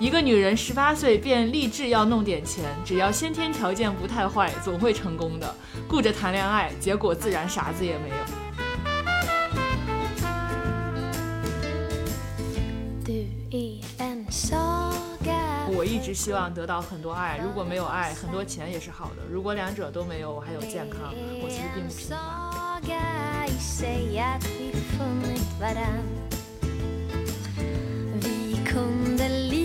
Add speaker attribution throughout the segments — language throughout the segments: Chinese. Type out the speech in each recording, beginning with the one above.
Speaker 1: 一个女人十八岁便立志要弄点钱，只要先天条件不太坏，总会成功的。顾着谈恋爱，结果自然啥子也没有。我一直希望得到很多爱，如果没有爱，很多钱也是好的。如果两者都没有，我还有健康，我其实并不平凡。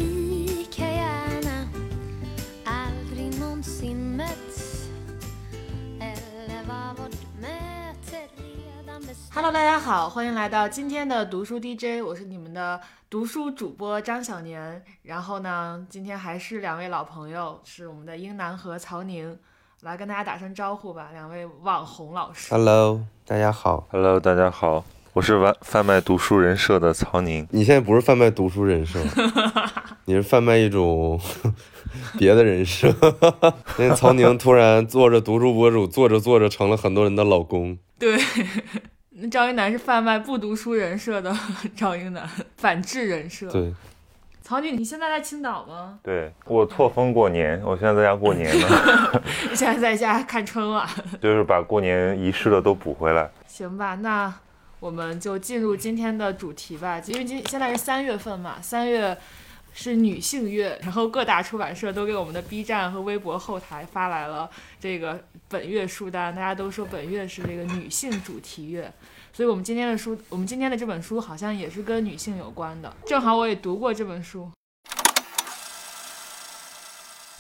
Speaker 1: Hello，大家好，欢迎来到今天的读书 DJ，我是你们的。读书主播张小年，然后呢，今天还是两位老朋友，是我们的英男和曹宁，来跟大家打声招呼吧。两位网红老师
Speaker 2: ，Hello，大家好
Speaker 3: ，Hello，大家好，我是贩贩卖读书人设的曹宁。
Speaker 2: 你现在不是贩卖读书人设，你是贩卖一种 别的人设。因为曹宁突然做着读书博主，做着做着成了很多人的老公。
Speaker 1: 对。赵英男是贩卖不读书人设的赵英男，反制人设。
Speaker 2: 对，
Speaker 1: 曹女，你现在在青岛吗？
Speaker 3: 对，我错峰过年，我现在在家过年呢。
Speaker 1: 现在在家看春晚，
Speaker 3: 就是把过年遗失的都补回来。
Speaker 1: 行吧，那我们就进入今天的主题吧，因为今现在是三月份嘛，三月。是女性月，然后各大出版社都给我们的 B 站和微博后台发来了这个本月书单，大家都说本月是这个女性主题月，所以我们今天的书，我们今天的这本书好像也是跟女性有关的，正好我也读过这本书。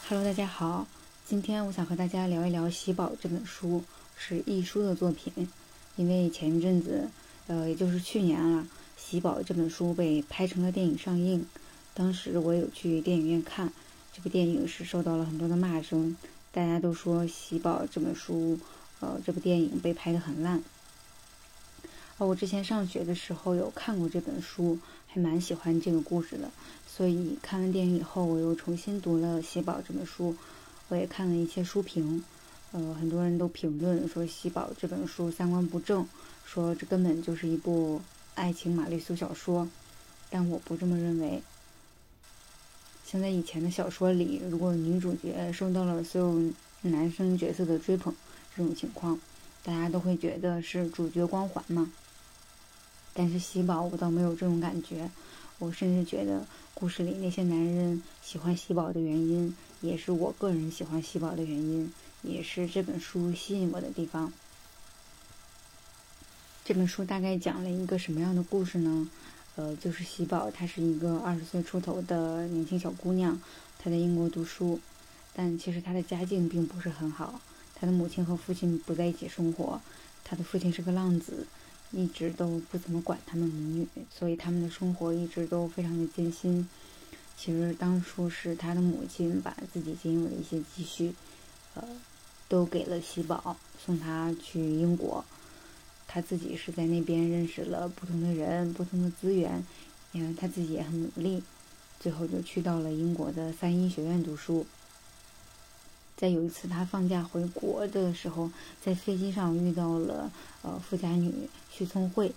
Speaker 4: Hello，大家好，今天我想和大家聊一聊《喜宝》这本书，是易书的作品，因为前一阵子，呃，也就是去年了，《喜宝》这本书被拍成了电影上映。当时我有去电影院看这部电影，是受到了很多的骂声，大家都说《喜宝》这本书，呃，这部电影被拍得很烂。而我之前上学的时候有看过这本书，还蛮喜欢这个故事的，所以看完电影以后，我又重新读了《喜宝》这本书，我也看了一些书评，呃，很多人都评论说《喜宝》这本书三观不正，说这根本就是一部爱情玛丽苏小说，但我不这么认为。像在以前的小说里，如果女主角受到了所有男生角色的追捧，这种情况，大家都会觉得是主角光环嘛。但是喜宝我倒没有这种感觉，我甚至觉得故事里那些男人喜欢喜宝的原因，也是我个人喜欢喜宝的原因，也是这本书吸引我的地方。这本书大概讲了一个什么样的故事呢？呃，就是喜宝，她是一个二十岁出头的年轻小姑娘，她在英国读书，但其实她的家境并不是很好。她的母亲和父亲不在一起生活，她的父亲是个浪子，一直都不怎么管他们母女，所以他们的生活一直都非常的艰辛。其实当初是她的母亲把自己仅有的一些积蓄，呃，都给了喜宝，送她去英国。他自己是在那边认识了不同的人、不同的资源，嗯他自己也很努力，最后就去到了英国的三一学院读书。在有一次他放假回国的时候，在飞机上遇到了呃富家女徐聪慧。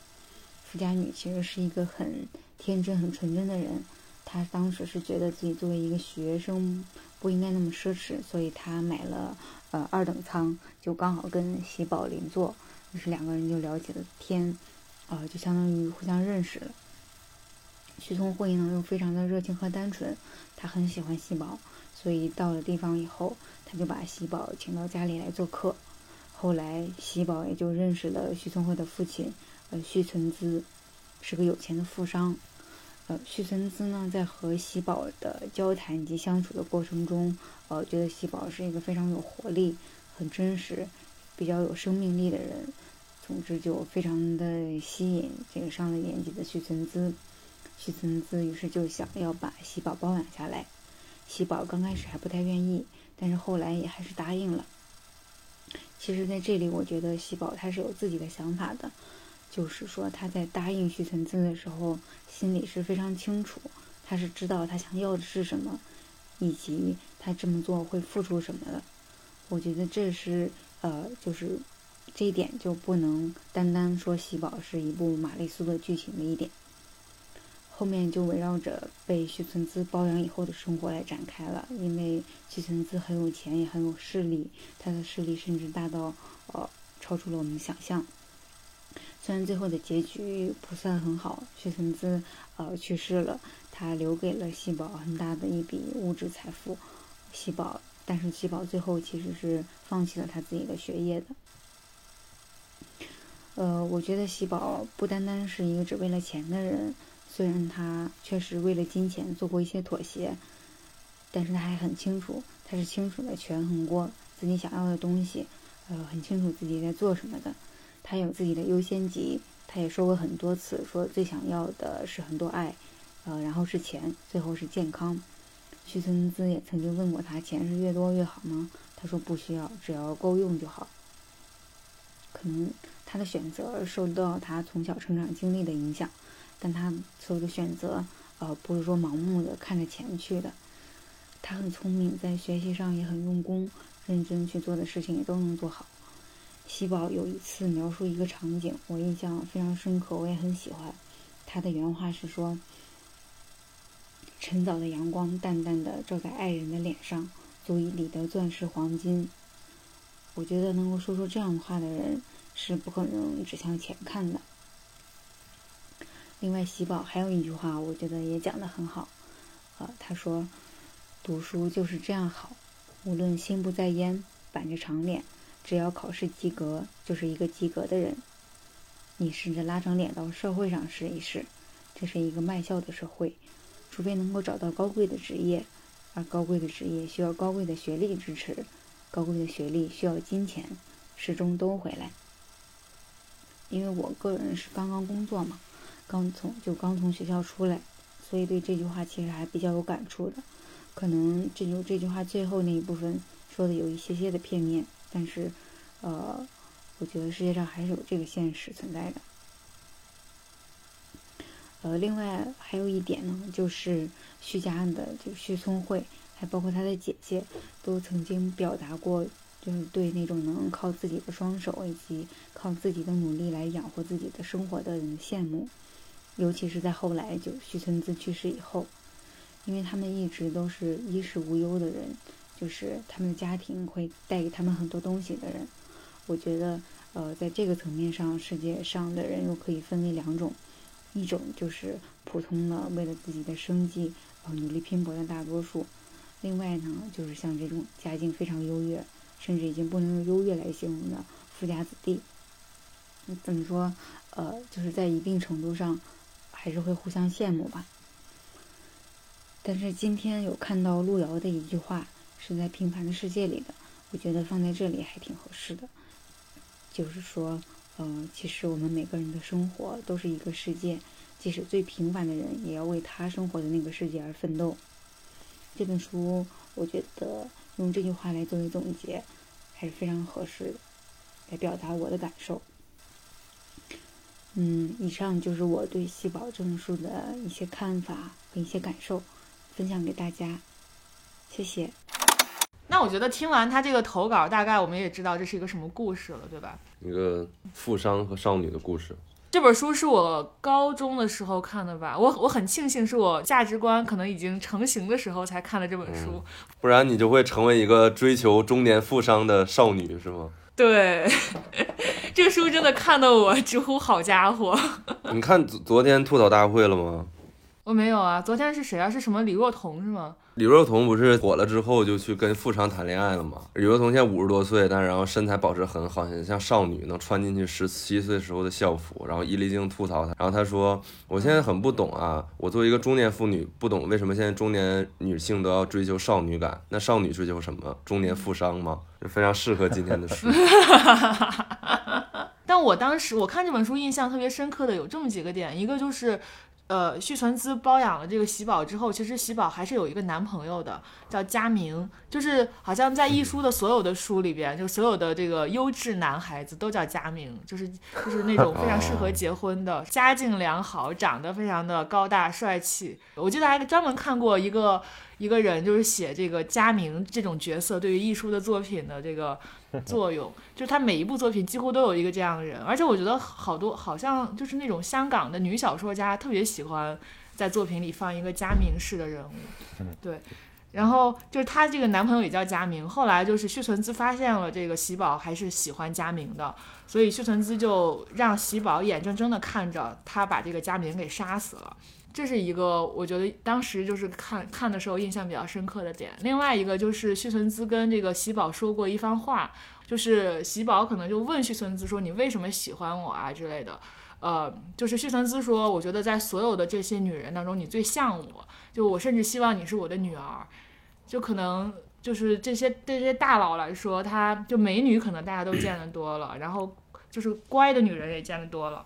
Speaker 4: 富家女其实是一个很天真、很纯真的人，她当时是觉得自己作为一个学生不应该那么奢侈，所以她买了呃二等舱，就刚好跟喜宝邻座。于是两个人就聊起了天，啊，就相当于互相认识了。徐聪慧呢又非常的热情和单纯，他很喜欢喜宝，所以到了地方以后，他就把喜宝请到家里来做客。后来喜宝也就认识了徐聪慧的父亲，呃，徐存资，是个有钱的富商。呃，徐存资呢在和喜宝的交谈及相处的过程中，呃，觉得喜宝是一个非常有活力、很真实。比较有生命力的人，总之就非常的吸引这个上了年纪的徐存姿。徐存姿于是就想要把喜宝包养下来。喜宝刚开始还不太愿意，但是后来也还是答应了。其实，在这里我觉得喜宝他是有自己的想法的，就是说他在答应徐存姿的时候，心里是非常清楚，他是知道他想要的是什么，以及他这么做会付出什么的。我觉得这是。呃，就是这一点就不能单单说《喜宝》是一部玛丽苏的剧情的一点。后面就围绕着被徐存姿包养以后的生活来展开了。因为徐存姿很有钱，也很有势力，他的势力甚至大到呃超出了我们想象。虽然最后的结局不算很好，徐存姿呃去世了，他留给了喜宝很大的一笔物质财富。喜宝，但是喜宝最后其实是放弃了他自己的学业的。呃，我觉得喜宝不单单是一个只为了钱的人，虽然他确实为了金钱做过一些妥协，但是他还很清楚，他是清楚的权衡过自己想要的东西，呃，很清楚自己在做什么的。他有自己的优先级，他也说过很多次，说最想要的是很多爱，呃，然后是钱，最后是健康。徐存姿也曾经问过他，钱是越多越好吗？他说不需要，只要够用就好。可能他的选择受到他从小成长经历的影响，但他所有的选择，呃，不是说盲目的看着钱去的。他很聪明，在学习上也很用功，认真去做的事情也都能做好。喜宝有一次描述一个场景，我印象非常深刻，我也很喜欢。他的原话是说。晨早的阳光淡淡的照在爱人的脸上，足以理得钻石黄金。我觉得能够说出这样的话的人，是不可能只向前看的。另外，喜宝还有一句话，我觉得也讲得很好。呃，他说：“读书就是这样好，无论心不在焉，板着长脸，只要考试及格，就是一个及格的人。你试着拉长脸到社会上试一试，这是一个卖笑的社会。”除非能够找到高贵的职业，而高贵的职业需要高贵的学历支持，高贵的学历需要金钱，始终都回来。因为我个人是刚刚工作嘛，刚从就刚从学校出来，所以对这句话其实还比较有感触的。可能这就这句话最后那一部分说的有一些些的片面，但是，呃，我觉得世界上还是有这个现实存在的。呃，另外还有一点呢，就是徐家案的就徐聪慧，还包括他的姐姐，都曾经表达过，就是对那种能靠自己的双手以及靠自己的努力来养活自己的生活的人羡慕。尤其是在后来就徐存姿去世以后，因为他们一直都是衣食无忧的人，就是他们的家庭会带给他们很多东西的人。我觉得，呃，在这个层面上，世界上的人又可以分为两种。一种就是普通的为了自己的生计呃努力拼搏的大多数，另外呢就是像这种家境非常优越，甚至已经不能用优越来形容的富家子弟。怎么说？呃，就是在一定程度上还是会互相羡慕吧。但是今天有看到路遥的一句话，是在《平凡的世界》里的，我觉得放在这里还挺合适的，就是说。嗯，其实我们每个人的生活都是一个世界，即使最平凡的人，也要为他生活的那个世界而奋斗。这本书，我觉得用这句话来作为总结，还是非常合适的，来表达我的感受。嗯，以上就是我对《细宝》这本书的一些看法和一些感受，分享给大家，谢谢。
Speaker 1: 那我觉得听完他这个投稿，大概我们也知道这是一个什么故事了，对吧？
Speaker 2: 一个富商和少女的故事。
Speaker 1: 这本书是我高中的时候看的吧？我我很庆幸是我价值观可能已经成型的时候才看了这本书，
Speaker 2: 不然你就会成为一个追求中年富商的少女，是吗？
Speaker 1: 对，这个书真的看得我直呼好家伙。
Speaker 2: 你看昨昨天吐槽大会了吗？
Speaker 1: 我没有啊，昨天是谁啊？是什么李若彤是吗？
Speaker 2: 李若彤不是火了之后就去跟富商谈恋爱了吗？李若彤现在五十多岁，但是然后身材保持很好，像像少女，能穿进去十七岁时候的校服。然后伊丽静吐槽她，然后她说：“我现在很不懂啊，我作为一个中年妇女，不懂为什么现在中年女性都要追求少女感？那少女追求什么？中年富商吗？就非常适合今天的书。
Speaker 1: 但我当时我看这本书印象特别深刻的有这么几个点，一个就是。呃，续存资包养了这个喜宝之后，其实喜宝还是有一个男朋友的，叫佳明。就是好像在一书的所有的书里边，就所有的这个优质男孩子都叫佳明，就是就是那种非常适合结婚的，家境良好，长得非常的高大帅气。我记得还专门看过一个一个人就是写这个佳明这种角色对于艺术的作品的这个 作用，就是他每一部作品几乎都有一个这样的人，而且我觉得好多好像就是那种香港的女小说家特别喜欢在作品里放一个佳明式的人物，对。然后就是她这个男朋友也叫佳明，后来就是须存姿发现了这个喜宝还是喜欢佳明的，所以须存姿就让喜宝眼睁睁的看着他把这个佳明给杀死了。这是一个我觉得当时就是看看的时候印象比较深刻的点。另外一个就是须存姿跟这个喜宝说过一番话，就是喜宝可能就问须存姿说你为什么喜欢我啊之类的。呃，就是须存姿说，我觉得在所有的这些女人当中，你最像我，就我甚至希望你是我的女儿。就可能就是这些对这些大佬来说，她就美女可能大家都见得多了，然后就是乖的女人也见得多了。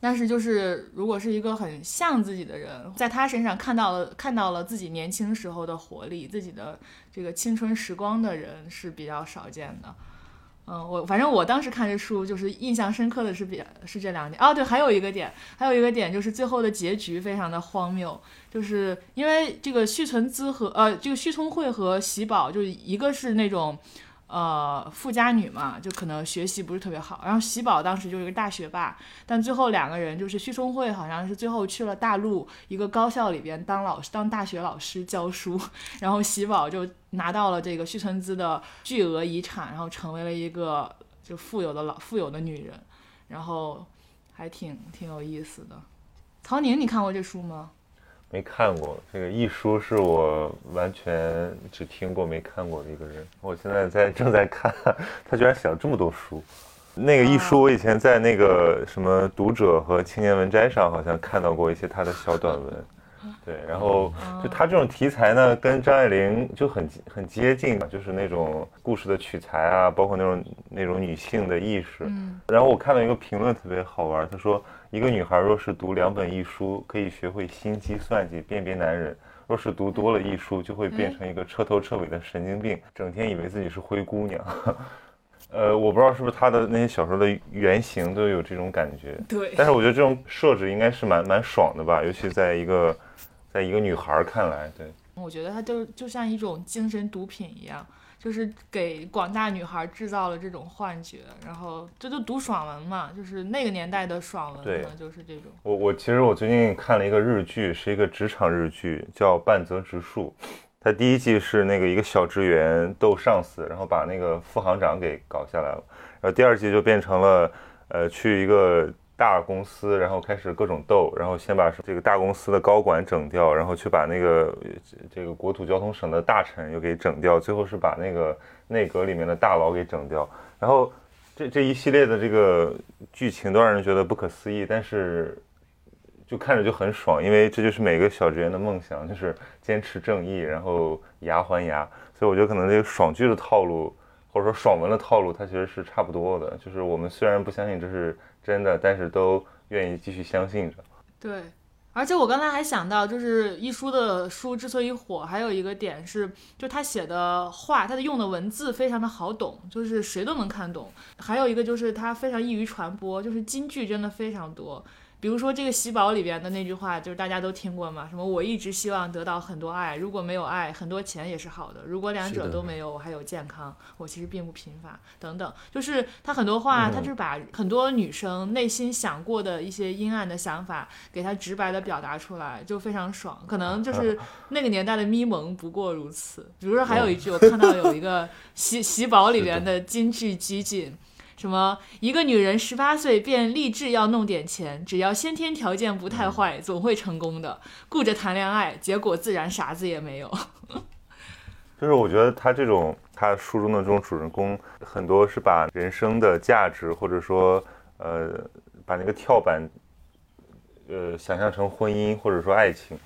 Speaker 1: 但是就是如果是一个很像自己的人，在他身上看到了看到了自己年轻时候的活力，自己的这个青春时光的人是比较少见的。嗯，我反正我当时看这书就是印象深刻的是比是这两点哦，对，还有一个点，还有一个点就是最后的结局非常的荒谬，就是因为这个续存资和呃这个续聪慧和喜宝，就一个是那种。呃，富家女嘛，就可能学习不是特别好。然后喜宝当时就是一个大学霸，但最后两个人就是旭聪慧，好像是最后去了大陆一个高校里边当老师，当大学老师教书。然后喜宝就拿到了这个旭存姿的巨额遗产，然后成为了一个就富有的老富有的女人，然后还挺挺有意思的。曹宁，你看过这书吗？
Speaker 3: 没看过这个一书，是我完全只听过没看过的一个人。我现在在正在看，他居然写了这么多书。那个一书，我以前在那个什么读者和青年文摘上好像看到过一些他的小短文。对，然后就他这种题材呢，跟张爱玲就很很接近，就是那种故事的取材啊，包括那种那种女性的意识。然后我看到一个评论特别好玩，他说。一个女孩若是读两本一书，可以学会心机算计、辨别男人；若是读多了一书，就会变成一个彻头彻尾的神经病，整天以为自己是灰姑娘。呃，我不知道是不是他的那些小说的原型都有这种感觉。
Speaker 1: 对。
Speaker 3: 但是我觉得这种设置应该是蛮蛮爽的吧，尤其在一个，在一个女孩看来，对。
Speaker 1: 我觉得它就就像一种精神毒品一样。就是给广大女孩制造了这种幻觉，然后这就读爽文嘛，就是那个年代的爽文，可能就是这种。
Speaker 3: 我我其实我最近看了一个日剧，是一个职场日剧，叫《半泽直树》。它第一季是那个一个小职员斗上司，然后把那个副行长给搞下来了，然后第二季就变成了，呃，去一个。大公司，然后开始各种斗，然后先把这个大公司的高管整掉，然后去把那个这个国土交通省的大臣又给整掉，最后是把那个内阁里面的大佬给整掉。然后这这一系列的这个剧情都让人觉得不可思议，但是就看着就很爽，因为这就是每个小职员的梦想，就是坚持正义，然后牙还牙。所以我觉得可能这个爽剧的套路，或者说爽文的套路，它其实是差不多的。就是我们虽然不相信这是。真的，但是都愿意继续相信着。
Speaker 1: 对，而且我刚才还想到，就是一书的书之所以火，还有一个点是，就他写的话，他的用的文字非常的好懂，就是谁都能看懂。还有一个就是他非常易于传播，就是金句真的非常多。比如说这个喜宝里边的那句话，就是大家都听过嘛，什么我一直希望得到很多爱，如果没有爱，很多钱也是好的；如果两者都没有，我还有健康，我其实并不贫乏，等等。就是他很多话，他就是把很多女生内心想过的一些阴暗的想法，给他直白的表达出来，就非常爽。可能就是那个年代的咪蒙不过如此。比如说还有一句，我看到有一个喜喜宝里边的金句集锦。什么？一个女人十八岁便立志要弄点钱，只要先天条件不太坏，总会成功的。顾着谈恋爱，结果自然啥子也没有。
Speaker 3: 就是我觉得他这种，他书中的这种主人公，很多是把人生的价值，或者说，呃，把那个跳板，呃，想象成婚姻或者说爱情，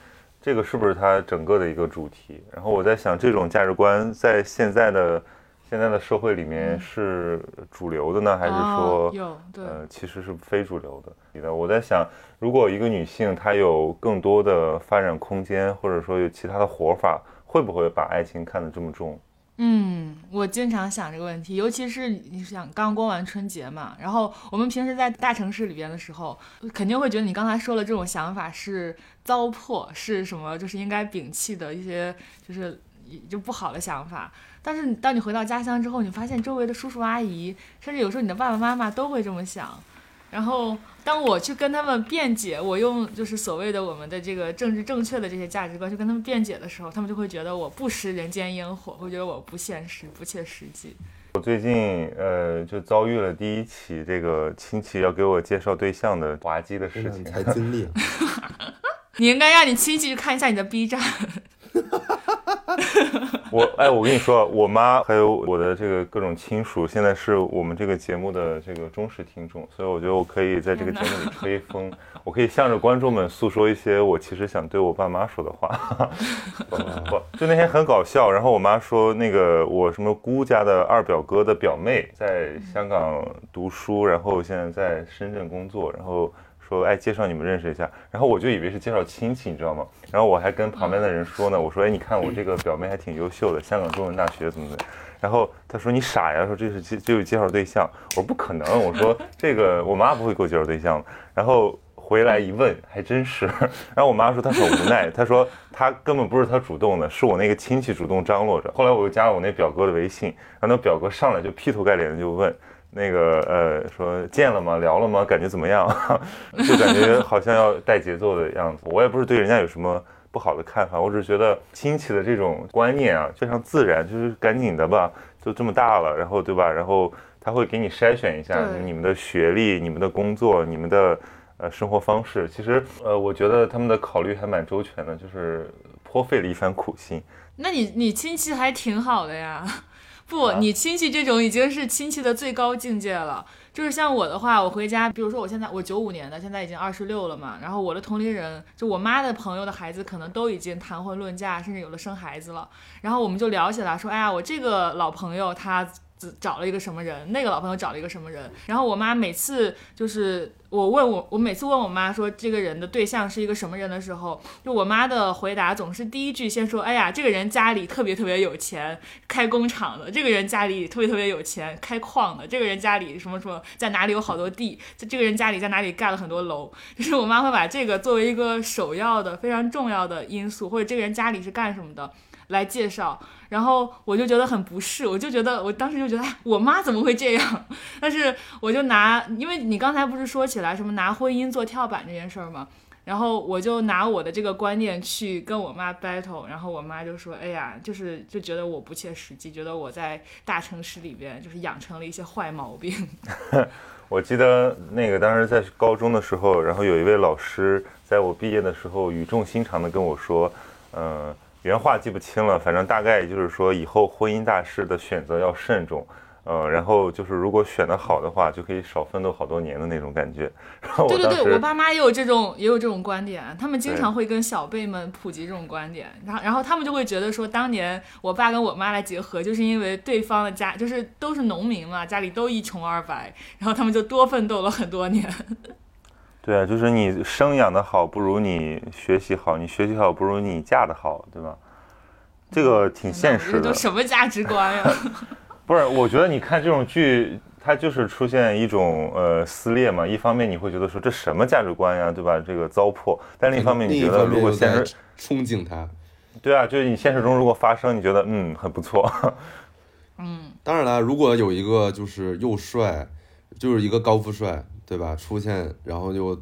Speaker 3: 这个是不是他整个的一个主题？然后我在想，这种价值观在现在的。现在的社会里面是主流的呢，还是说
Speaker 1: 有对
Speaker 3: 呃其实是非主流的？我在想，如果一个女性她有更多的发展空间，或者说有其他的活法，会不会把爱情看得这么重？
Speaker 1: 嗯，我经常想这个问题，尤其是你想刚过完春节嘛，然后我们平时在大城市里边的时候，肯定会觉得你刚才说的这种想法是糟粕，是什么，就是应该摒弃的一些，就是就不好的想法。但是当你回到家乡之后，你发现周围的叔叔阿姨，甚至有时候你的爸爸妈妈都会这么想。然后当我去跟他们辩解，我用就是所谓的我们的这个政治正确的这些价值观去跟他们辩解的时候，他们就会觉得我不食人间烟火，会觉得我不现实、不切实际。
Speaker 3: 我最近呃就遭遇了第一起这个亲戚要给我介绍对象的滑稽的事情，
Speaker 2: 才经历。
Speaker 1: 你应该让你亲戚去看一下你的 B 站。
Speaker 3: 我哎，我跟你说，我妈还有我的这个各种亲属，现在是我们这个节目的这个忠实听众，所以我觉得我可以在这个节目里吹风，我可以向着观众们诉说一些我其实想对我爸妈说的话。不，就那天很搞笑，然后我妈说那个我什么姑家的二表哥的表妹在香港读书，然后现在在深圳工作，然后。说哎，介绍你们认识一下，然后我就以为是介绍亲戚，你知道吗？然后我还跟旁边的人说呢，我说哎，你看我这个表妹还挺优秀的，香港中文大学怎么怎么。然后他说你傻呀，说这是介就是介绍对象。我说不可能，我说 这个我妈不会给我介绍对象。然后回来一问，还真是。然后我妈说她很无奈，她说她根本不是她主动的，是我那个亲戚主动张罗着。后来我又加了我那表哥的微信，然后那表哥上来就劈头盖脸的就问。那个呃，说见了吗？聊了吗？感觉怎么样？就感觉好像要带节奏的样子。我也不是对人家有什么不好的看法，我只是觉得亲戚的这种观念啊，非常自然，就是赶紧的吧，就这么大了，然后对吧？然后他会给你筛选一下你们的学历、你们的工作、你们的呃生活方式。其实呃，我觉得他们的考虑还蛮周全的，就是颇费了一番苦心。
Speaker 1: 那你你亲戚还挺好的呀。不，你亲戚这种已经是亲戚的最高境界了。就是像我的话，我回家，比如说我现在我九五年的，现在已经二十六了嘛。然后我的同龄人，就我妈的朋友的孩子，可能都已经谈婚论嫁，甚至有了生孩子了。然后我们就聊起来，说，哎呀，我这个老朋友他。找了一个什么人？那个老朋友找了一个什么人？然后我妈每次就是我问我，我每次问我妈说这个人的对象是一个什么人的时候，就我妈的回答总是第一句先说：“哎呀，这个人家里特别特别有钱，开工厂的；这个人家里特别特别有钱，开矿的；这个人家里什么什么，在哪里有好多地；这个人家里在哪里盖了很多楼。”就是我妈会把这个作为一个首要的、非常重要的因素，或者这个人家里是干什么的来介绍。然后我就觉得很不适，我就觉得我当时就觉得，哎，我妈怎么会这样？但是我就拿，因为你刚才不是说起来什么拿婚姻做跳板这件事儿吗？然后我就拿我的这个观念去跟我妈 battle，然后我妈就说，哎呀，就是就觉得我不切实际，觉得我在大城市里边就是养成了一些坏毛病。
Speaker 3: 我记得那个当时在高中的时候，然后有一位老师在我毕业的时候语重心长的跟我说，嗯。原话记不清了，反正大概就是说，以后婚姻大事的选择要慎重，嗯，然后就是如果选得好的话，就可以少奋斗好多年的那种感觉。然后
Speaker 1: 对对对，我爸妈也有这种也有这种观点，他们经常会跟小辈们普及这种观点，然后然后他们就会觉得说，当年我爸跟我妈来结合，就是因为对方的家就是都是农民嘛，家里都一穷二白，然后他们就多奋斗了很多年。
Speaker 3: 对啊，就是你生养的好不如你学习好，你学习好不如你嫁的好，对吧？这个挺现实的。
Speaker 1: 什么价值观呀？
Speaker 3: 不是，我觉得你看这种剧，它就是出现一种呃撕裂嘛。一方面你会觉得说这什么价值观呀，对吧？这个糟粕。但另一方面你觉得如果现实
Speaker 2: 憧憬它，
Speaker 3: 对啊，就是你现实中如果发生，你觉得嗯很不错。
Speaker 1: 嗯，
Speaker 2: 当然了，如果有一个就是又帅，就是一个高富帅。对吧？出现，然后就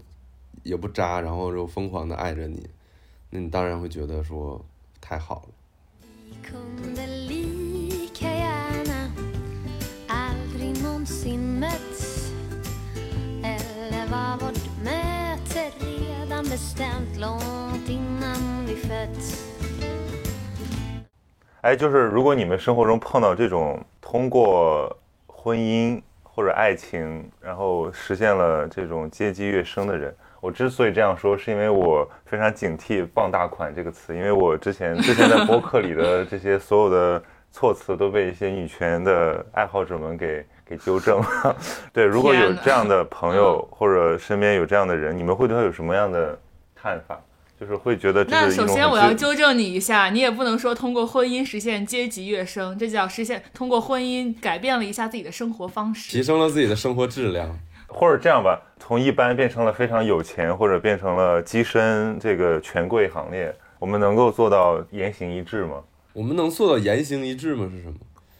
Speaker 2: 也不渣，然后就疯狂的爱着你，那你当然会觉得说太好了。
Speaker 3: 哎，就是如果你们生活中碰到这种通过婚姻。或者爱情，然后实现了这种阶级跃升的人，我之所以这样说，是因为我非常警惕“傍大款”这个词，因为我之前之前在播客里的这些所有的措辞都被一些女权的爱好者们给给纠正了。对，如果有这样的朋友或者身边有这样的人，你们会对他有什么样的看法？就是会觉得这
Speaker 1: 那首先我要纠正你一下，你也不能说通过婚姻实现阶级跃升，这叫实现通过婚姻改变了一下自己的生活方式提。
Speaker 2: 升了自己的生活质量。
Speaker 3: 或者这样吧，从一般变成了非常有钱，或者变成了跻身这个权贵行列，我们能够做到言行一致吗？
Speaker 2: 我们能做到言行一致吗？是什么？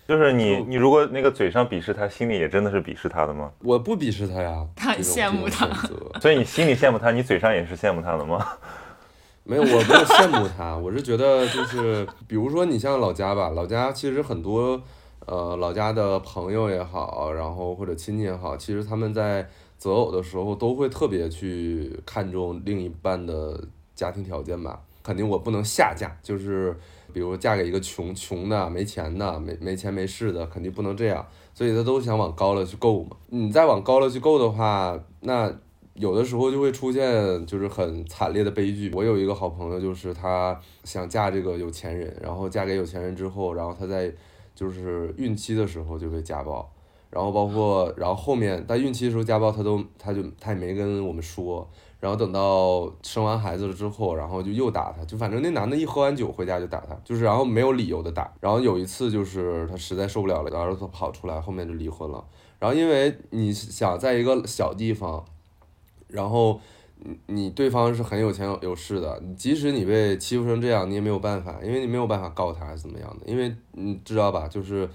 Speaker 3: 就是你你如果那个嘴上鄙视他，心里也真的是鄙视他的吗？
Speaker 2: 我不鄙视他呀，
Speaker 1: 他很羡慕他。
Speaker 3: 所以你心里羡慕他，你嘴上也是羡慕他的吗？
Speaker 2: 没有，我没有羡慕他，我是觉得就是，比如说你像老家吧，老家其实很多，呃，老家的朋友也好，然后或者亲戚也好，其实他们在择偶的时候都会特别去看重另一半的家庭条件吧。肯定我不能下嫁，就是比如嫁给一个穷穷的、没钱的、没没钱没势的，肯定不能这样。所以他都想往高了去够嘛。你再往高了去够的话，那有的时候就会出现就是很惨烈的悲剧。我有一个好朋友，就是她想嫁这个有钱人，然后嫁给有钱人之后，然后她在就是孕期的时候就被家暴，然后包括然后后面她孕期的时候家暴，她都她就她也没跟我们说。然后等到生完孩子了之后，然后就又打她，就反正那男的一喝完酒回家就打她，就是然后没有理由的打。然后有一次就是她实在受不了了，然后她跑出来，后面就离婚了。然后因为你想在一个小地方，然后你你对方是很有钱有势的，即使你被欺负成这样，你也没有办法，因为你没有办法告他还是怎么样的，因为你知道吧，就是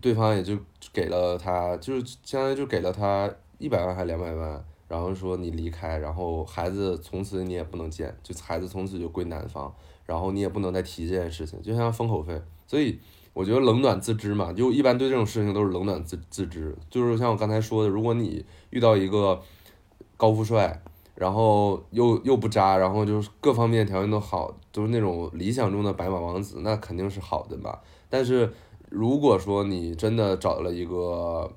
Speaker 2: 对方也就给了他，就是相当于就给了他一百万还是两百万，然后说你离开，然后孩子从此你也不能见，就孩子从此就归男方，然后你也不能再提这件事情，就像封口费，所以。我觉得冷暖自知嘛，就一般对这种事情都是冷暖自自知。就是像我刚才说的，如果你遇到一个高富帅，然后又又不渣，然后就是各方面条件都好，都是那种理想中的白马王子，那肯定是好的吧。但是如果说你真的找了一个，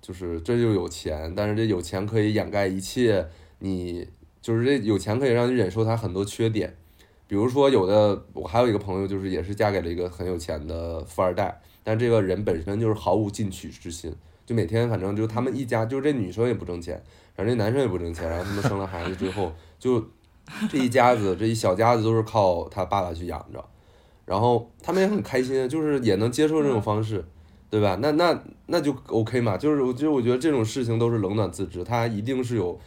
Speaker 2: 就是这就有钱，但是这有钱可以掩盖一切，你就是这有钱可以让你忍受他很多缺点。比如说，有的我还有一个朋友，就是也是嫁给了一个很有钱的富二代，但这个人本身就是毫无进取之心，就每天反正就他们一家，就是这女生也不挣钱，然后这男生也不挣钱，然后他们生了孩子之后，就这一家子这一小家子都是靠他爸爸去养着，然后他们也很开心，就是也能接受这种方式，对吧？那那那就 OK 嘛，就是我就我觉得这种事情都是冷暖自知，他一定是有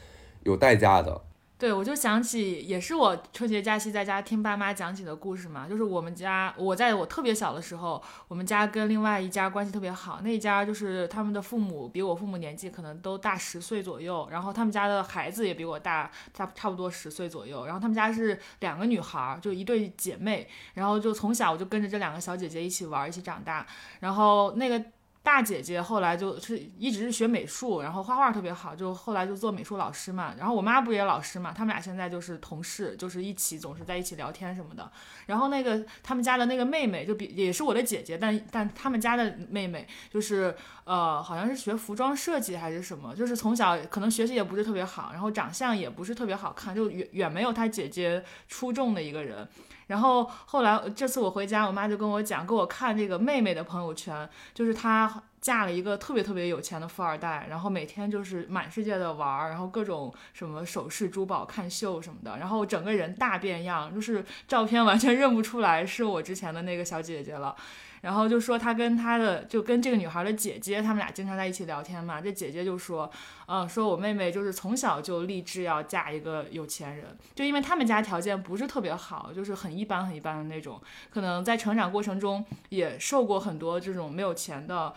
Speaker 2: 有代价的。
Speaker 1: 对，我就想起，也是我春节假期在家听爸妈讲起的故事嘛。就是我们家，我在我特别小的时候，我们家跟另外一家关系特别好，那一家就是他们的父母比我父母年纪可能都大十岁左右，然后他们家的孩子也比我大差差不多十岁左右，然后他们家是两个女孩，就一对姐妹，然后就从小我就跟着这两个小姐姐一起玩，一起长大，然后那个。大姐姐后来就是一直是学美术，然后画画特别好，就后来就做美术老师嘛。然后我妈不也老师嘛，他们俩现在就是同事，就是一起总是在一起聊天什么的。然后那个他们家的那个妹妹就比也是我的姐姐，但但他们家的妹妹就是呃好像是学服装设计还是什么，就是从小可能学习也不是特别好，然后长相也不是特别好看，就远远没有她姐姐出众的一个人。然后后来这次我回家，我妈就跟我讲，给我看这个妹妹的朋友圈，就是她嫁了一个特别特别有钱的富二代，然后每天就是满世界的玩儿，然后各种什么首饰、珠宝、看秀什么的，然后整个人大变样，就是照片完全认不出来是我之前的那个小姐姐了。然后就说他跟他的就跟这个女孩的姐姐，他们俩经常在一起聊天嘛。这姐姐就说，嗯，说我妹妹就是从小就立志要嫁一个有钱人，就因为他们家条件不是特别好，就是很一般很一般的那种，可能在成长过程中也受过很多这种没有钱的。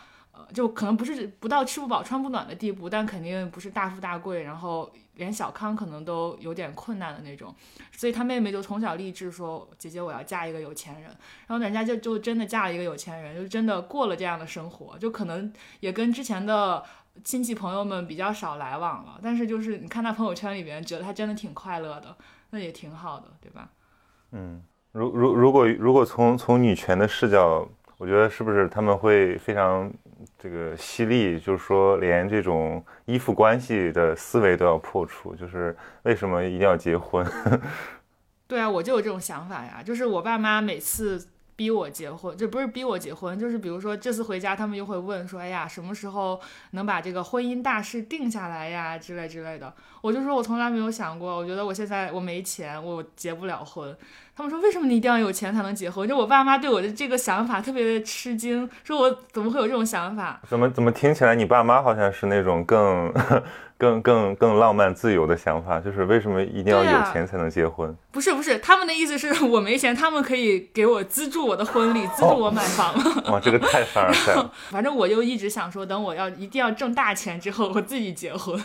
Speaker 1: 就可能不是不到吃不饱穿不暖的地步，但肯定不是大富大贵，然后连小康可能都有点困难的那种。所以他妹妹就从小立志说：“姐姐，我要嫁一个有钱人。”然后人家就就真的嫁了一个有钱人，就真的过了这样的生活，就可能也跟之前的亲戚朋友们比较少来往了。但是就是你看他朋友圈里面，觉得他真的挺快乐的，那也挺好的，对吧？
Speaker 3: 嗯，如如如果如果从从女权的视角，我觉得是不是他们会非常这个犀利，就是说连这种依附关系的思维都要破除，就是为什么一定要结婚？
Speaker 1: 对啊，我就有这种想法呀，就是我爸妈每次逼我结婚，就不是逼我结婚，就是比如说这次回家，他们又会问说，哎呀，什么时候能把这个婚姻大事定下来呀，之类之类的。我就说我从来没有想过，我觉得我现在我没钱，我结不了婚。他们说为什么你一定要有钱才能结婚？就我爸妈对我的这个想法特别的吃惊，说我怎么会有这种想法？
Speaker 3: 怎么怎么听起来你爸妈好像是那种更。更更更浪漫自由的想法，就是为什么一定要有钱才能结婚？
Speaker 1: 不是不是，他们的意思是我没钱，他们可以给我资助我的婚礼，资助我买房。
Speaker 3: 哇，这个太凡尔赛了。
Speaker 1: 反正我就一直想说，等我要一定要挣大钱之后，我自己结婚。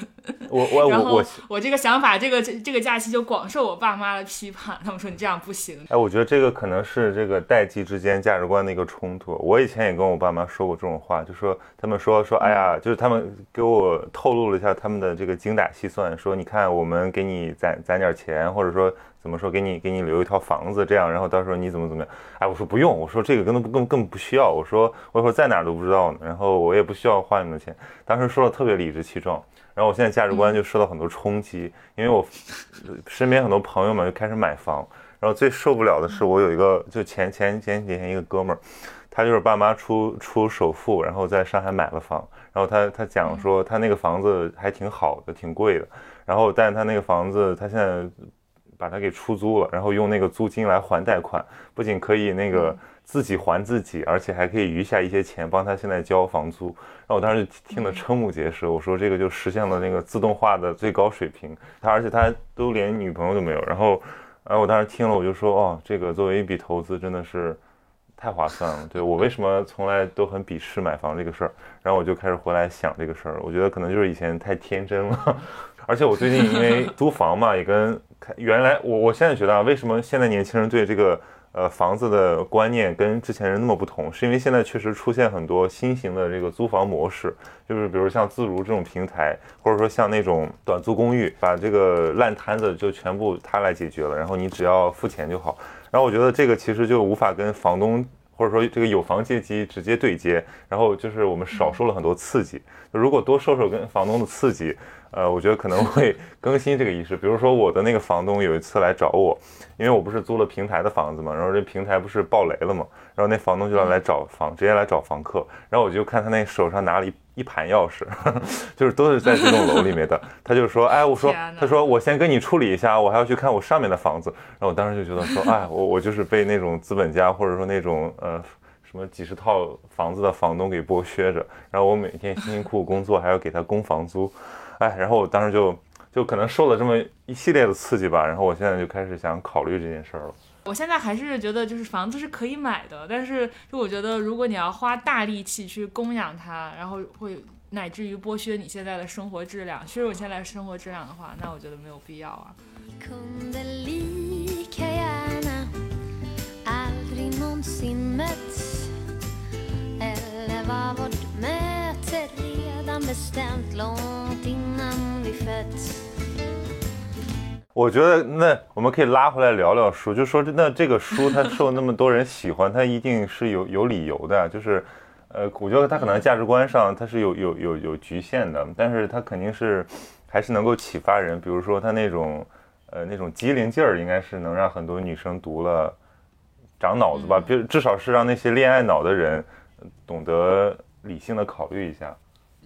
Speaker 3: 我我
Speaker 1: 然后
Speaker 3: 我
Speaker 1: 我这个想法，这个这这个假期就广受我爸妈的批判，他们说你这样不行。
Speaker 3: 哎，我觉得这个可能是这个代际之间价值观的一个冲突。我以前也跟我爸妈说过这种话，就说他们说说，哎呀，就是他们给我透露了一下他们的这个精打细算，说你看我们给你攒攒点钱，或者说怎么说给你给你留一套房子这样，然后到时候你怎么怎么样？哎，我说不用，我说这个根本根本根本不需要，我说我说在哪儿都不知道呢，然后我也不需要花你们的钱。当时说的特别理直气壮。然后我现在价值观就受到很多冲击，因为我身边很多朋友们就开始买房，然后最受不了的是我有一个就前前前几天一个哥们儿，他就是爸妈出出首付，然后在上海买了房，然后他他讲说他那个房子还挺好的，挺贵的，然后但是他那个房子他现在把它给出租了，然后用那个租金来还贷款，不仅可以那个自己还自己，而且还可以余下一些钱帮他现在交房租。然后我当时听得瞠目结舌，我说这个就实现了那个自动化的最高水平。他而且他都连女朋友都没有。然后，然后我当时听了我就说，哦，这个作为一笔投资真的是太划算了。对我为什么从来都很鄙视买房这个事儿？然后我就开始回来想这个事儿，我觉得可能就是以前太天真了。而且我最近因为租房嘛，也跟原来我我现在觉得啊，为什么现在年轻人对这个呃房子的观念跟之前人那么不同？是因为现在确实出现很多新型的这个租房模式，就是比如像自如这种平台，或者说像那种短租公寓，把这个烂摊子就全部他来解决了，然后你只要付钱就好。然后我觉得这个其实就无法跟房东或者说这个有房阶级直接对接，然后就是我们少受了很多刺激。如果多受受跟房东的刺激。呃，我觉得可能会更新这个仪式。比如说，我的那个房东有一次来找我，因为我不是租了平台的房子嘛，然后这平台不是爆雷了嘛，然后那房东就要来找房，直接来找房客。然后我就看他那手上拿了一一盘钥匙，就是都是在这栋楼里面的。他就说，哎，我说，他说我先跟你处理一下，我还要去看我上面的房子。然后我当时就觉得说，哎，我我就是被那种资本家或者说那种呃什么几十套房子的房东给剥削着，然后我每天辛辛苦苦工作还要给他供房租。哎，然后我当时就就可能受了这么一系列的刺激吧，然后我现在就开始想考虑这件事儿了。
Speaker 1: 我现在还是觉得，就是房子是可以买的，但是就我觉得，如果你要花大力气去供养它，然后会乃至于剥削你现在的生活质量，削弱你现在的生活质量的话，那我觉得没有必要啊。
Speaker 3: 我觉得那我们可以拉回来聊聊书，就说那这个书它受那么多人喜欢，它一定是有有理由的，就是呃，我觉得它可能价值观上它是有有有有局限的，但是它肯定是还是能够启发人，比如说它那种呃那种机灵劲儿，应该是能让很多女生读了长脑子吧，比如至少是让那些恋爱脑的人懂得理性的考虑一下。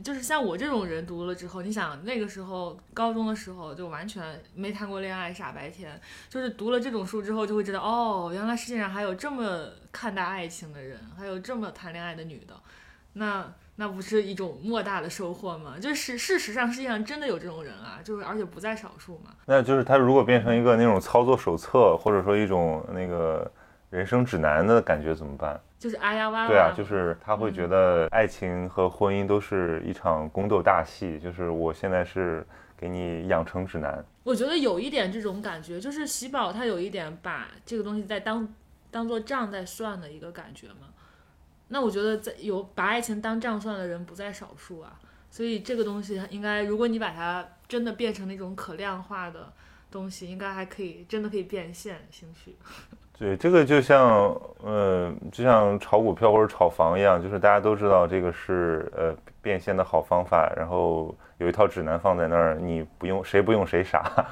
Speaker 1: 就是像我这种人读了之后，你想那个时候高中的时候就完全没谈过恋爱，傻白甜。就是读了这种书之后，就会知道哦，原来世界上还有这么看待爱情的人，还有这么谈恋爱的女的。那那不是一种莫大的收获吗？就是事实上世界上真的有这种人啊，就是而且不在少数嘛。
Speaker 3: 那就是他如果变成一个那种操作手册，或者说一种那个人生指南的感觉怎么办？
Speaker 1: 就是哎呀哇！
Speaker 3: 对啊，就是他会觉得爱情和婚姻都是一场宫斗大戏。就是我现在是给你养成指南。
Speaker 1: 我觉得有一点这种感觉，就是喜宝他有一点把这个东西在当当做账在算的一个感觉嘛。那我觉得在有把爱情当账算的人不在少数啊。所以这个东西应该，如果你把它真的变成那种可量化的东西，应该还可以，真的可以变现，兴许。
Speaker 3: 对，这个就像，呃，就像炒股票或者炒房一样，就是大家都知道这个是呃变现的好方法，然后有一套指南放在那儿，你不用谁不用谁傻。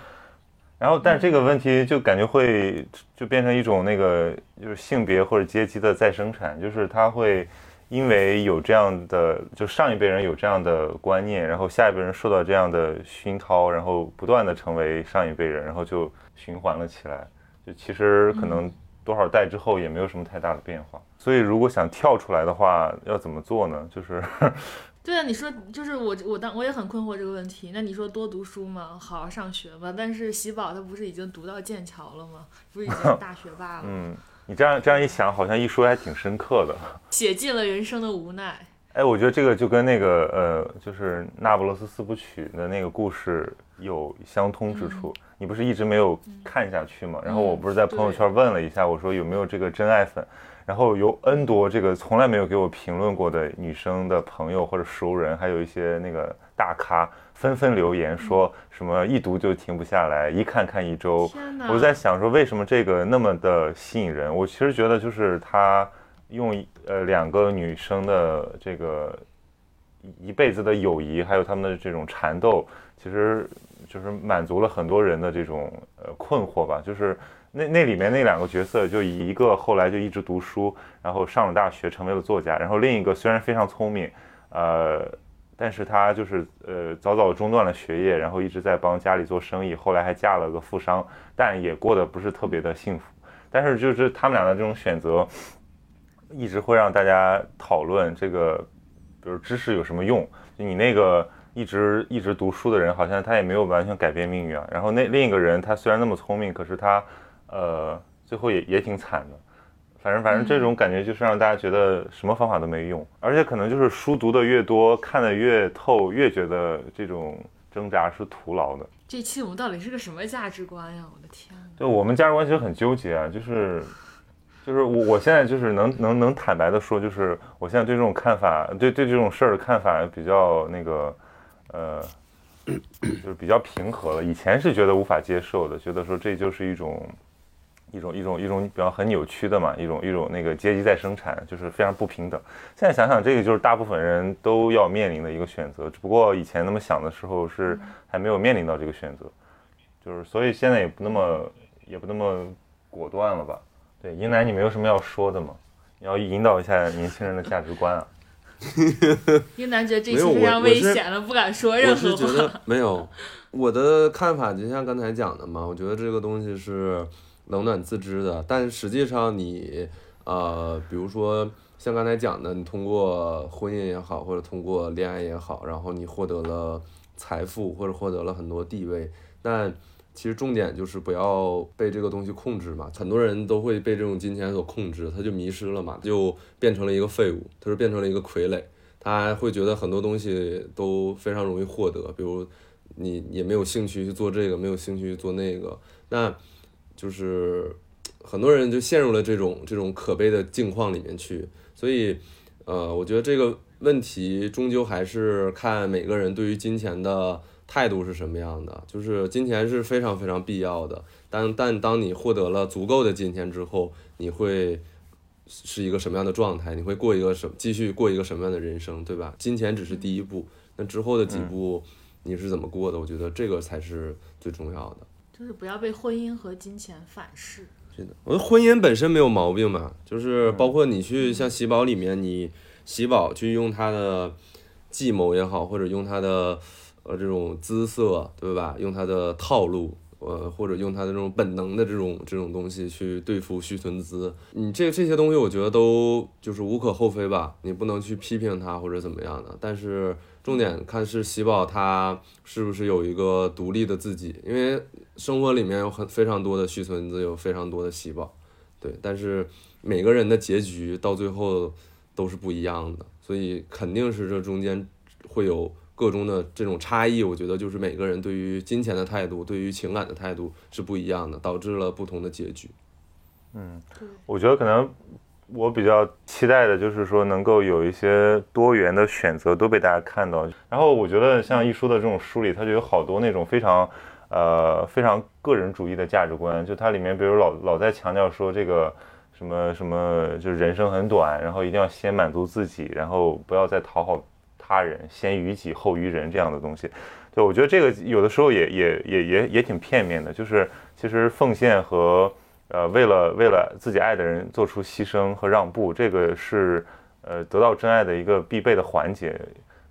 Speaker 3: 然后，但这个问题就感觉会就变成一种那个就是性别或者阶级的再生产，就是它会因为有这样的，就上一辈人有这样的观念，然后下一辈人受到这样的熏陶，然后不断的成为上一辈人，然后就循环了起来。就其实可能多少代之后也没有什么太大的变化。所以如果想跳出来的话，要怎么做呢？就是。
Speaker 1: 对啊，你说就是我，我当我也很困惑这个问题。那你说多读书嘛，好好上学吧。但是喜宝他不是已经读到剑桥了吗？不是已经大学霸了？
Speaker 3: 嗯，你这样这样一想，好像一说还挺深刻的，
Speaker 1: 写尽了人生的无奈。
Speaker 3: 哎，我觉得这个就跟那个呃，就是《那不勒斯四部曲》的那个故事有相通之处。你不是一直没有看下去吗？然后我不是在朋友圈问了一下，我说有没有这个真爱粉？然后有 N 多这个从来没有给我评论过的女生的朋友或者熟人，还有一些那个大咖纷纷留言说什么一读就停不下来，一看看一周。我在想说为什么这个那么的吸引人？我其实觉得就是他用呃两个女生的这个一辈子的友谊，还有他们的这种缠斗，其实就是满足了很多人的这种呃困惑吧，就是。那那里面那两个角色，就一个后来就一直读书，然后上了大学，成为了作家。然后另一个虽然非常聪明，呃，但是他就是呃早早中断了学业，然后一直在帮家里做生意。后来还嫁了个富商，但也过得不是特别的幸福。但是就是他们俩的这种选择，一直会让大家讨论这个，比如知识有什么用？你那个一直一直读书的人，好像他也没有完全改变命运啊。然后那另一个人，他虽然那么聪明，可是他。呃，最后也也挺惨的，反正反正这种感觉就是让大家觉得什么方法都没用，而且可能就是书读的越多，看的越透，越觉得这种挣扎是徒劳的。
Speaker 1: 这期我们到底是个什么价值观呀？我的天！
Speaker 3: 对我们价值观其实很纠结啊，就是就是我我现在就是能能能坦白的说，就是我现在对这种看法，对对这种事儿的看法比较那个呃，就是比较平和了。以前是觉得无法接受的，觉得说这就是一种。一种一种一种比较很扭曲的嘛，一种一种那个阶级在生产，就是非常不平等。现在想想，这个就是大部分人都要面临的一个选择，只不过以前那么想的时候是还没有面临到这个选择，就是所以现在也不那么也不那么果断了吧？对，英男，你没有什么要说的吗？你要引导一下年轻人的价值观啊。
Speaker 1: 英男觉得这期非常危险了，不敢说任何
Speaker 2: 话。没有，我的看法就像刚才讲的嘛，我觉得这个东西是。冷暖自知的，但实际上你，呃，比如说像刚才讲的，你通过婚姻也好，或者通过恋爱也好，然后你获得了财富或者获得了很多地位，但其实重点就是不要被这个东西控制嘛。很多人都会被这种金钱所控制，他就迷失了嘛，就变成了一个废物，他就变成了一个傀儡，他会觉得很多东西都非常容易获得，比如你也没有兴趣去做这个，没有兴趣去做那个，那。就是很多人就陷入了这种这种可悲的境况里面去，所以，呃，我觉得这个问题终究还是看每个人对于金钱的态度是什么样的。就是金钱是非常非常必要的，但但当你获得了足够的金钱之后，你会是一个什么样的状态？你会过一个什继续过一个什么样的人生，对吧？金钱只是第一步，那之后的几步你是怎么过的？我觉得这个才是最重要的。
Speaker 1: 就是不要被婚姻和金钱反噬。
Speaker 2: 真的，我觉得婚姻本身没有毛病嘛，就是包括你去像喜宝里面，你喜宝去用他的计谋也好，或者用他的呃这种姿色，对吧？用他的套路，呃，或者用他的这种本能的这种这种东西去对付须存姿，你这这些东西，我觉得都就是无可厚非吧，你不能去批评他或者怎么样的，但是。重点看是喜宝他是不是有一个独立的自己，因为生活里面有很非常多的续存子，有非常多的喜宝，对，但是每个人的结局到最后都是不一样的，所以肯定是这中间会有各种的这种差异。我觉得就是每个人对于金钱的态度，对于情感的态度是不一样的，导致了不同的结局。
Speaker 3: 嗯，我觉得可能。我比较期待的就是说，能够有一些多元的选择都被大家看到。然后我觉得像一书的这种书里，它就有好多那种非常，呃，非常个人主义的价值观。就它里面，比如老老在强调说这个什么什么，就是人生很短，然后一定要先满足自己，然后不要再讨好他人，先于己后于人这样的东西。对，我觉得这个有的时候也也也也也挺片面的，就是其实奉献和呃为了为了自己爱的人做出牺牲和让步，这个是呃得到真爱的一个必备的环节。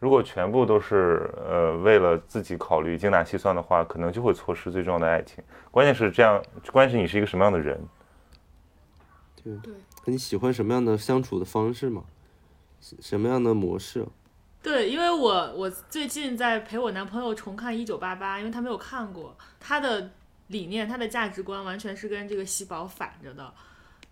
Speaker 3: 如果全部都是呃为了自己考虑、精打细算的话，可能就会错失最重要的爱情。关键是这样，关键是你是一个什么样的人。
Speaker 2: 对
Speaker 1: 对
Speaker 2: 你喜欢什么样的相处的方式吗？什什么样的模式？
Speaker 1: 对，因为我我最近在陪我男朋友重看《一九八八》，因为他没有看过，他的理念、他的价值观完全是跟这个喜宝反着的。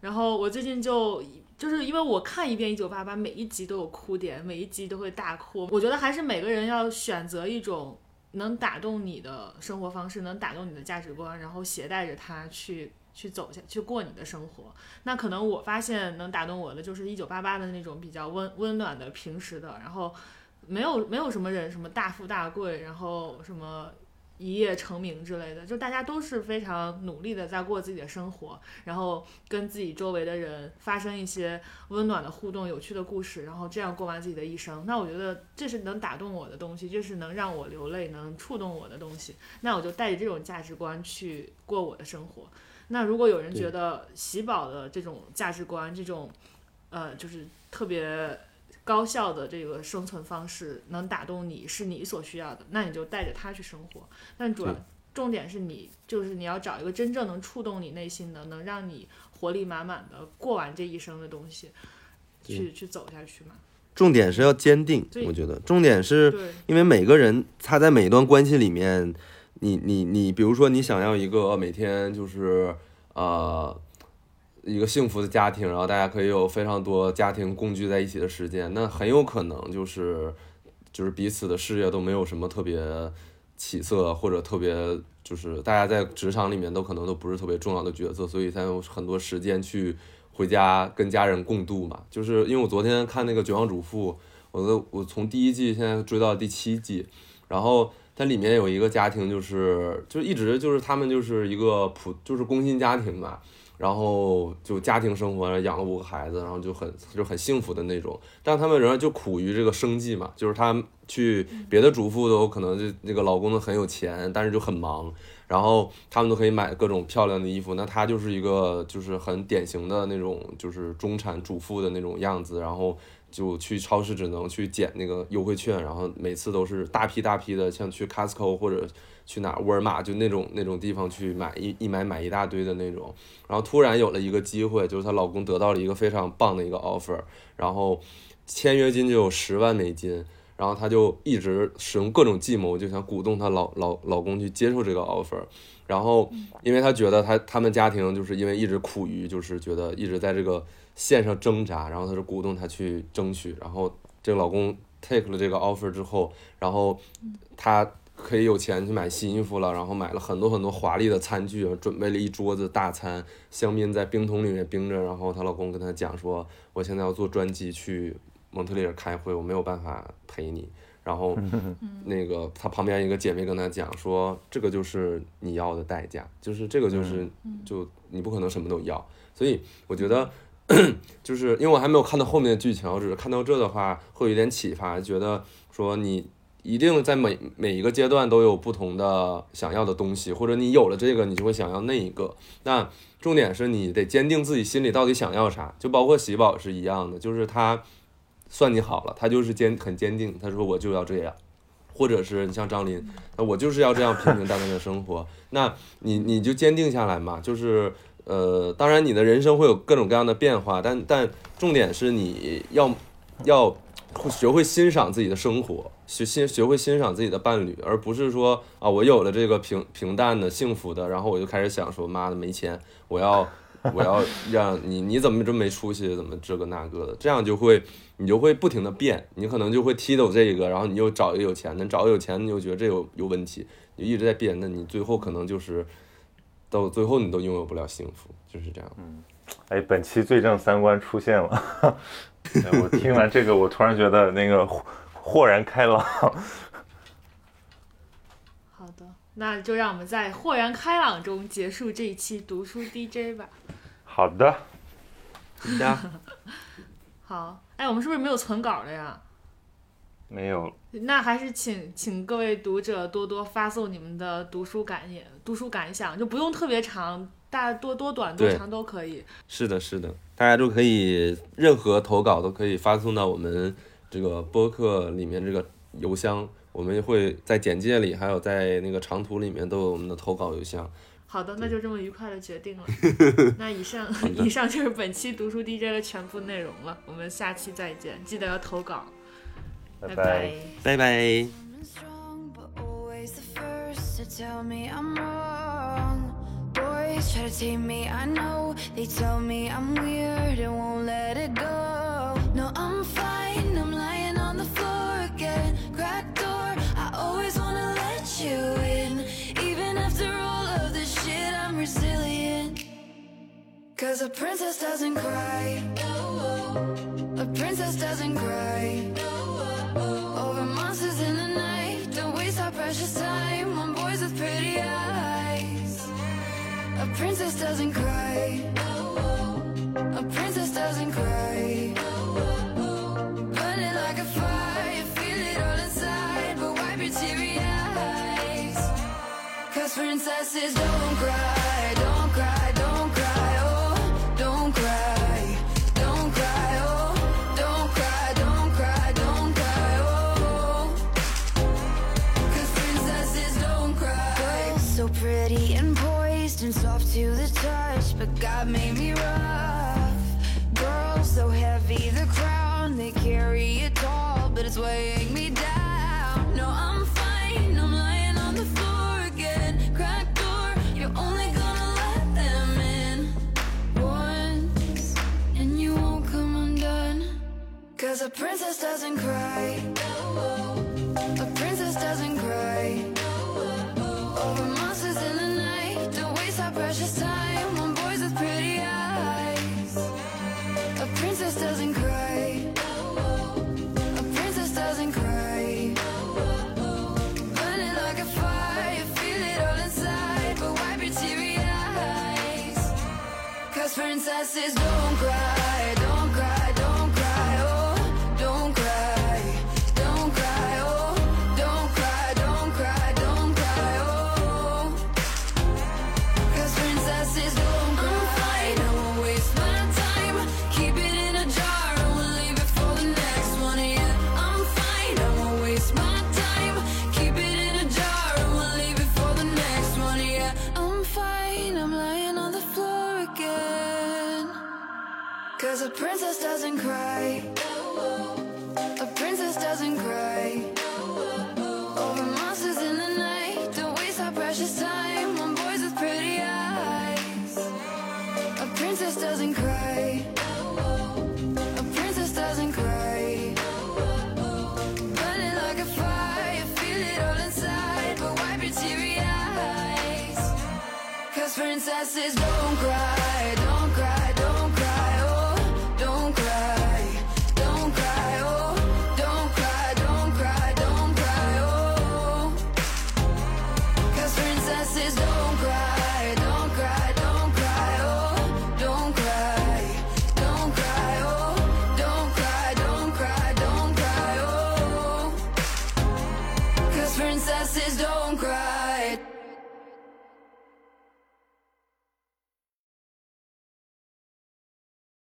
Speaker 1: 然后我最近就就是因为我看一遍《一九八八》，每一集都有哭点，每一集都会大哭。我觉得还是每个人要选择一种能打动你的生活方式，能打动你的价值观，然后携带着它去去走下去过你的生活。那可能我发现能打动我的就是《一九八八》的那种比较温温暖的、平时的，然后。没有没有什么人什么大富大贵，然后什么一夜成名之类的，就大家都是非常努力的在过自己的生活，然后跟自己周围的人发生一些温暖的互动、有趣的故事，然后这样过完自己的一生。那我觉得这是能打动我的东西，就是能让我流泪、能触动我的东西。那我就带着这种价值观去过我的生活。那如果有人觉得喜宝的这种价值观，这种呃，就是特别。高效的这个生存方式能打动你，是你所需要的，那你就带着它去生活。但主要重点是你，就是你要找一个真正能触动你内心的，能让你活力满满的过完这一生的东西，去去走下去嘛。
Speaker 2: 重点是要坚定，我觉得重点是因为每个人他在每一段关系里面，你你你，比如说你想要一个每天就是呃。一个幸福的家庭，然后大家可以有非常多家庭共聚在一起的时间，那很有可能就是就是彼此的事业都没有什么特别起色，或者特别就是大家在职场里面都可能都不是特别重要的角色，所以才有很多时间去回家跟家人共度嘛。就是因为我昨天看那个《绝望主妇》，我的我从第一季现在追到第七季，然后它里面有一个家庭，就是就一直就是他们就是一个普就是工薪家庭嘛。然后就家庭生活，养了五个孩子，然后就很就很幸福的那种。但他们仍然就苦于这个生计嘛，就是他去别的主妇都可能就那个老公都很有钱，但是就很忙，然后他们都可以买各种漂亮的衣服。那他就是一个就是很典型的那种就是中产主妇的那种样子，然后就去超市只能去捡那个优惠券，然后每次都是大批大批的，像去 Costco 或者。去哪沃尔玛就那种那种地方去买一一买买一大堆的那种，然后突然有了一个机会，就是她老公得到了一个非常棒的一个 offer，然后签约金就有十万美金，然后她就一直使用各种计谋，就想鼓动她老老老公去接受这个 offer，然后因为她觉得她他们家庭就是因为一直苦于就是觉得一直在这个线上挣扎，然后她就鼓动她去争取，然后这个老公 take 了这个 offer 之后，然后她。可以有钱去买新衣服了，然后买了很多很多华丽的餐具，准备了一桌子大餐，香槟在冰桶里面冰着。然后她老公跟她讲说：“我现在要坐专机去蒙特利尔开会，我没有办法陪你。”然后 那个她旁边一个姐妹跟她讲说：“这个就是你要的代价，就是这个就是就你不可能什么都要。”所以我觉得，就是因为我还没有看到后面的剧情，我只是看到这的话会有点启发，觉得说你。一定在每每一个阶段都有不同的想要的东西，或者你有了这个，你就会想要那一个。那重点是你得坚定自己心里到底想要啥，就包括喜宝是一样的，就是他算计好了，他就是坚很坚定，他说我就要这样，或者是你像张林，那我就是要这样平平淡淡的生活。那你你就坚定下来嘛，就是呃，当然你的人生会有各种各样的变化，但但重点是你要要学会欣赏自己的生活。学欣学会欣赏自己的伴侣，而不是说啊，我有了这个平平淡的幸福的，然后我就开始想说，妈的没钱，我要我要 让你你怎么这么没出息，怎么这个那个的，这样就会你就会不停的变，你可能就会踢走这个，然后你又找一个有钱的，找个有钱你又觉得这有有问题，你一直在变，那你最后可能就是到最后你都拥有不了幸福，就是这样。
Speaker 3: 嗯，哎，本期最正三观出现了，我听完这个，我突然觉得那个。豁然开朗。
Speaker 1: 好的，那就让我们在豁然开朗中结束这一期读书 DJ 吧。
Speaker 3: 好的。
Speaker 2: 的。
Speaker 1: 好，哎，我们是不是没有存稿了呀？
Speaker 3: 没有，
Speaker 1: 那还是请请各位读者多多发送你们的读书感言、读书感想，就不用特别长，大多多短多长都可以。
Speaker 2: 是的，是的，大家都可以任何投稿都可以发送到我们这个播客里面这个邮箱，我们会在简介里还有在那个长图里面都有我们的投稿邮箱。
Speaker 1: 好的，那就这么愉快的决定了。那以上以上就是本期读书 DJ 的全部内容了，我们下期再见，记得要投稿，拜
Speaker 3: 拜拜。
Speaker 2: 拜拜。
Speaker 5: strong, but always the first to tell me I'm wrong. Boys try to tame me, I know. They tell me I'm weird and won't let it go. Cause a princess doesn't cry. A princess doesn't cry. Over monsters in the night. Don't waste our precious time on boys with pretty eyes. A princess doesn't cry. A princess doesn't cry. Burning like a fire, feel it all inside. But wipe your teary eyes. Cause princesses don't cry, to the touch, but God made me rough. Girls so heavy, the crown they carry it tall, but it's weighing me down. No, I'm fine, I'm lying on the floor again. Cracked door, you're only gonna let them in once, and you won't come undone. Cause a princess doesn't cry. is good.